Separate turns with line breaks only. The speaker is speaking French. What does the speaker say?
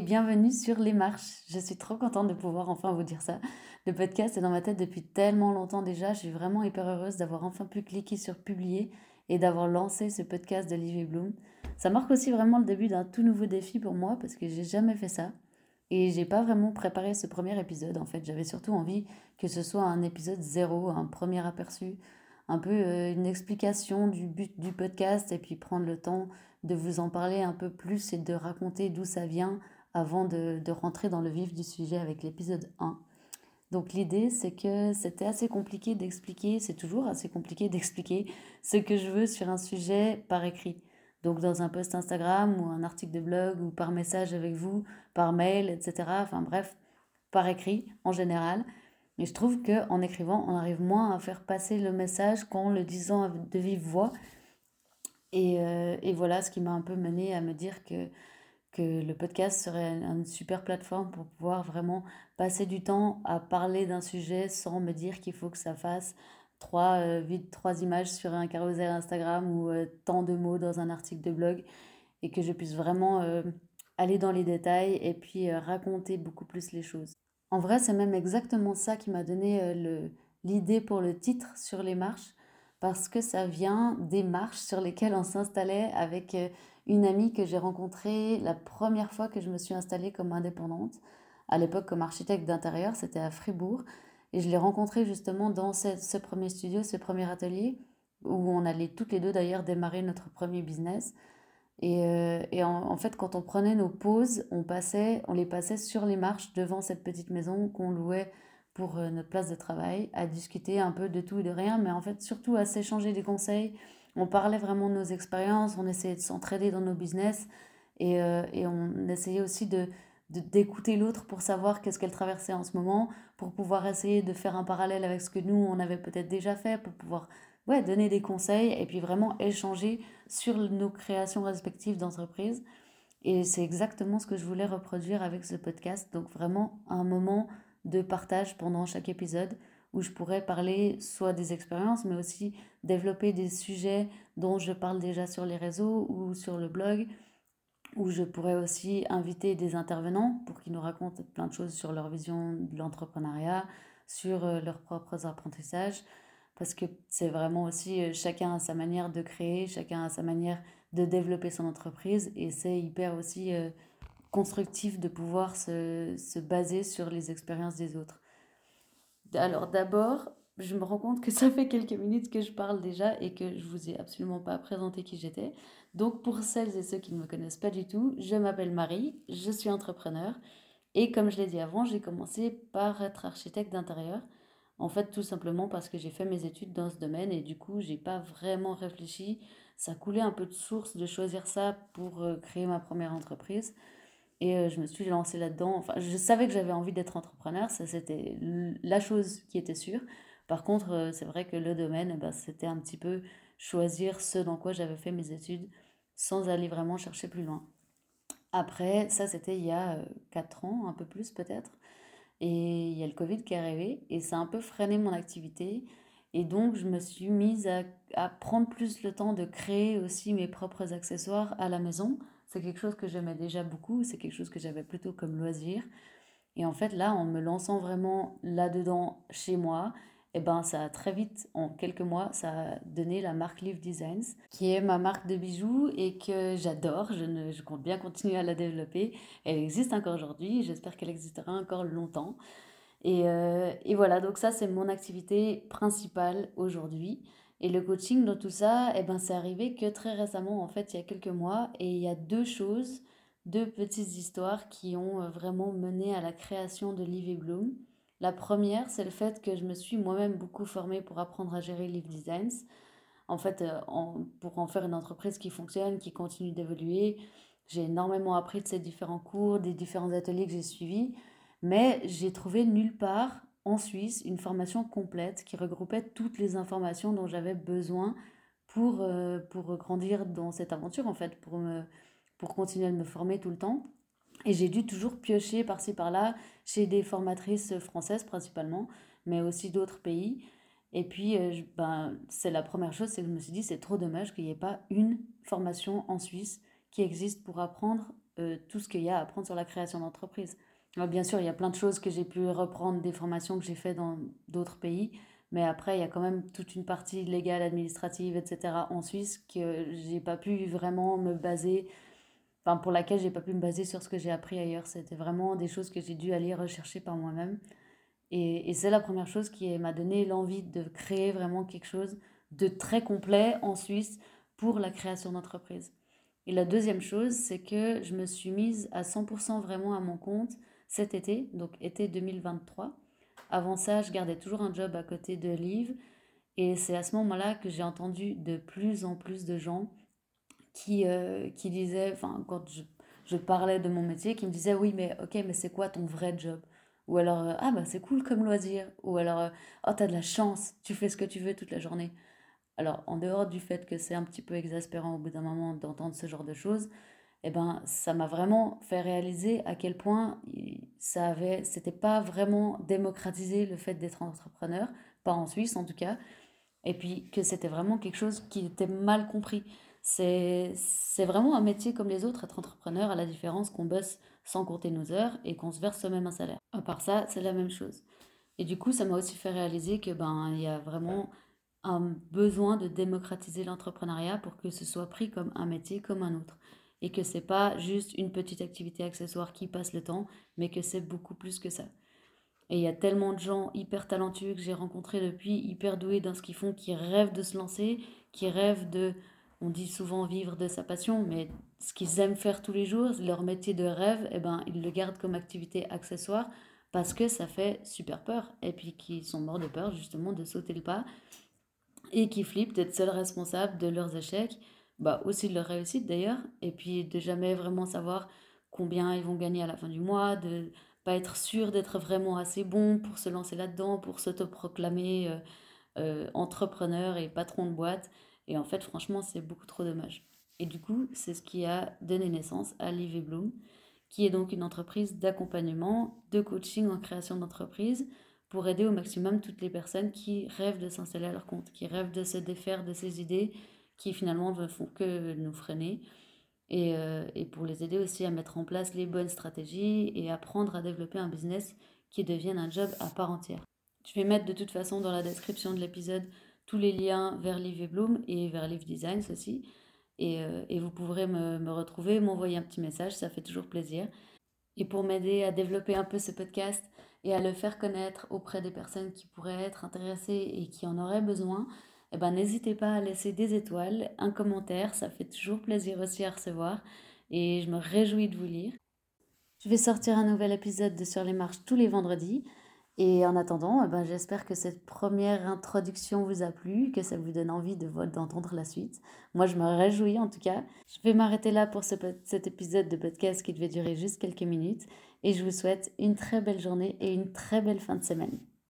bienvenue sur Les Marches. Je suis trop contente de pouvoir enfin vous dire ça. Le podcast est dans ma tête depuis tellement longtemps déjà. Je suis vraiment hyper heureuse d'avoir enfin pu cliquer sur publier et d'avoir lancé ce podcast d'Olivier Bloom. Ça marque aussi vraiment le début d'un tout nouveau défi pour moi parce que j'ai jamais fait ça. Et j'ai pas vraiment préparé ce premier épisode en fait. J'avais surtout envie que ce soit un épisode zéro, un premier aperçu, un peu euh, une explication du but du podcast et puis prendre le temps de vous en parler un peu plus et de raconter d'où ça vient avant de, rentrer dans le vif du sujet avec l'épisode 1. Donc l'idée, c'est que c'était assez compliqué d'expliquer, c'est toujours assez compliqué d'expliquer ce que je veux sur un sujet par écrit. Donc dans un post Instagram ou un article de blog ou par message avec vous, par mail, etc. Enfin bref, par écrit en général. Mais je trouve qu'en écrivant, on arrive moins à faire passer le message qu'en le disant de vive voix. Et, euh, et voilà ce qui m'a un peu mené à me dire que que le podcast serait une super plateforme pour pouvoir vraiment passer du temps à parler d'un sujet sans me dire qu'il faut que ça fasse trois, euh, trois images sur un carousel Instagram ou euh, tant de mots dans un article de blog et que je puisse vraiment euh, aller dans les détails et puis raconter beaucoup plus les choses. En vrai, c'est même exactement ça qui m'a donné l'idée pour le titre sur les marches parce que ça vient des marches sur lesquelles on s'installait avec une amie que j'ai rencontrée la première fois que je me suis installée comme indépendante. À l'époque, comme architecte d'intérieur, c'était à Fribourg. Et je l'ai rencontrée justement dans ce, premier studio, ce premier atelier, où on allait toutes les deux d'ailleurs démarrer notre premier business. Et, euh, en, fait, quand on prenait nos pauses, on, passait, on les passait sur les marches devant cette petite maison qu'on louait pour euh, notre place de travail, à discuter un peu de tout et de rien, mais en fait surtout à s'échanger des conseils, on parlait vraiment de nos expériences, on essayait de s'entraider dans nos business et, euh, et on essayait aussi de d'écouter l'autre pour savoir qu'est-ce qu'elle traversait en ce moment, pour pouvoir essayer de faire un parallèle avec ce que nous, on avait peut-être déjà fait, pour pouvoir ouais, donner des conseils et puis vraiment échanger sur nos créations respectives d'entreprise. Et c'est exactement ce que je voulais reproduire avec ce podcast. Donc vraiment un moment de partage pendant chaque épisode où je pourrais parler soit des expériences, mais aussi développer des sujets dont je parle déjà sur les réseaux ou sur le blog, où je pourrais aussi inviter des intervenants pour qu'ils nous racontent plein de choses sur leur vision de l'entrepreneuriat, sur euh, leurs propres apprentissages, parce que c'est vraiment aussi euh, chacun a sa manière de créer, chacun a sa manière de développer son entreprise, et c'est hyper aussi euh, constructif de pouvoir se, se baser sur les expériences des autres. Alors d'abord, je me rends compte que ça fait quelques minutes que je parle déjà et que je vous ai absolument pas présenté qui j'étais. Donc pour celles et ceux qui ne me connaissent pas du tout, je m'appelle Marie, je suis entrepreneur et comme je l'ai dit avant, j'ai commencé par être architecte d'intérieur. En fait, tout simplement parce que j'ai fait mes études dans ce domaine et du coup, j'ai pas vraiment réfléchi. Ça coulait un peu de source de choisir ça pour euh, créer ma première entreprise. Et euh, je me suis lancée là-dedans. Enfin, je savais que j'avais envie d'être entrepreneur, ça c'était la chose qui était sûre. Par contre, euh, c'est vrai que le domaine, eh ben, c'était un petit peu choisir ce dans quoi j'avais fait mes études sans aller vraiment chercher plus loin. Après, ça c'était il y a 4 euh, ans, un peu plus peut-être. Et il y a le Covid qui est arrivé et ça a un peu freiné mon activité. Et donc, je me suis mise à, à prendre plus le temps de créer aussi mes propres accessoires à la maison c'est quelque chose que j'aimais déjà beaucoup, c'est quelque chose que j'avais plutôt comme loisir. Et en fait, là, en me lançant vraiment là-dedans chez moi, et eh ben, ça a très vite, en quelques mois, ça a donné la marque Live Designs, qui est ma marque de bijoux et que j'adore. Je, ne, je compte bien continuer à la développer. Elle existe encore aujourd'hui. J'espère qu'elle existera encore longtemps. Et, euh, et voilà, donc ça, c'est mon activité principale aujourd'hui. Et le coaching dans tout ça, eh ben, c'est arrivé que très récemment, en fait, il y a quelques mois. Et il y a deux choses, deux petites histoires qui ont euh, vraiment mené à la création de Live Bloom. La première, c'est le fait que je me suis moi-même beaucoup formée pour apprendre à gérer Live Designs. En fait, euh, pour en faire une entreprise qui fonctionne, qui continue d'évoluer, j'ai énormément appris de ces différents cours, des différents ateliers que j'ai suivis. Mais j'ai trouvé nulle part en Suisse une formation complète qui regroupait toutes les informations dont j'avais besoin pour, euh, pour grandir dans cette aventure, en fait, pour, me, pour continuer à me former tout le temps. Et j'ai dû toujours piocher par-ci par-là chez des formatrices françaises principalement, mais aussi d'autres pays. Et puis, euh, ben, c'est la première chose, c'est que je me suis dit, c'est trop dommage qu'il n'y ait pas une formation en Suisse qui existe pour apprendre euh, tout ce qu'il y a à apprendre sur la création d'entreprise. Bien sûr, il y a plein de choses que j'ai pu reprendre des formations que j'ai faites dans d'autres pays, mais après, il y a quand même toute une partie légale, administrative, etc. en Suisse que j'ai pas pu vraiment me baser, enfin pour laquelle j'ai pas pu me baser sur ce que j'ai appris ailleurs. C'était vraiment des choses que j'ai dû aller rechercher par moi-même. Et, et c'est la première chose qui m'a donné l'envie de créer vraiment quelque chose de très complet en Suisse pour la création d'entreprise. Et la deuxième chose, c'est que je me suis mise à 100% vraiment à mon compte cet été, donc été 2023. Avant ça, je gardais toujours un job à côté de Liv. Et c'est à ce moment-là que j'ai entendu de plus en plus de gens qui, euh, qui disaient, enfin, quand je, je, parlais de mon métier, qui me disaient Oui, mais ok, mais c'est quoi ton vrai job? Ou alors, euh, ah, bah c'est cool comme loisir. Ou alors, euh, oh, t'as de la chance, tu fais ce que tu veux toute la journée. Alors, en dehors du fait que c'est un petit peu exaspérant au bout d'un moment d'entendre ce genre de choses, eh ben, ça m'a vraiment fait réaliser à quel point ça avait, c'était pas vraiment démocratisé le fait d'être entrepreneur, pas en Suisse en tout cas, et puis que c'était vraiment quelque chose qui était mal compris. C'est, c'est vraiment un métier comme les autres, être entrepreneur, à la différence qu'on bosse sans compter nos heures et qu'on se verse même un salaire. À part ça, c'est la même chose. Et du coup, ça m'a aussi fait réaliser que ben il y a vraiment un besoin de démocratiser l'entrepreneuriat pour que ce soit pris comme un métier comme un autre et que c'est pas juste une petite activité accessoire qui passe le temps, mais que c'est beaucoup plus que ça. Et il y a tellement de gens hyper talentueux que j'ai rencontrés depuis, hyper doués dans ce qu'ils font, qui rêvent de se lancer, qui rêvent de, on dit souvent vivre de sa passion, mais ce qu'ils aiment faire tous les jours, leur métier de rêve, eh ben, ils le gardent comme activité accessoire parce que ça fait super peur. Et puis qu'ils sont morts de peur justement de sauter le pas et qui flippent d'être seuls responsables de leurs échecs bah, aussi de leur réussite d'ailleurs, et puis de jamais vraiment savoir combien ils vont gagner à la fin du mois, de pas être sûr d'être vraiment assez bon pour se lancer là-dedans, pour s'autoproclamer euh, euh, entrepreneur et patron de boîte. Et en fait, franchement, c'est beaucoup trop dommage. Et du coup, c'est ce qui a donné naissance à Liv Bloom, qui est donc une entreprise d'accompagnement, de coaching en création d'entreprise pour aider au maximum toutes les personnes qui rêvent de s'installer à leur compte, qui rêvent de se défaire de ces idées qui finalement ne font que nous freiner. Et, euh, et, pour les aider aussi à mettre en place les bonnes stratégies et apprendre à développer un business qui devienne un job à part entière. Je vais mettre de toute façon dans la description de l'épisode tous les liens vers Liv et Bloom et vers Liv Designs aussi. Et, euh, et vous pourrez me, me retrouver, m'envoyer un petit message, ça fait toujours plaisir. Et pour m'aider à développer un peu ce podcast et à le faire connaître auprès des personnes qui pourraient être intéressées et qui en auraient besoin, eh ben, n'hésitez pas à laisser des étoiles, un commentaire, ça fait toujours plaisir aussi à recevoir et je me réjouis de vous lire. Je vais sortir un nouvel épisode de Sur les marches tous les vendredis. Et en attendant, eh ben, j'espère que cette première introduction vous a plu, que ça vous donne envie de d'entendre la suite. Moi, je me réjouis en tout cas. Je vais m'arrêter là pour ce, cet épisode de podcast qui devait durer juste quelques minutes. Et je vous souhaite une très belle journée et une très belle fin de semaine.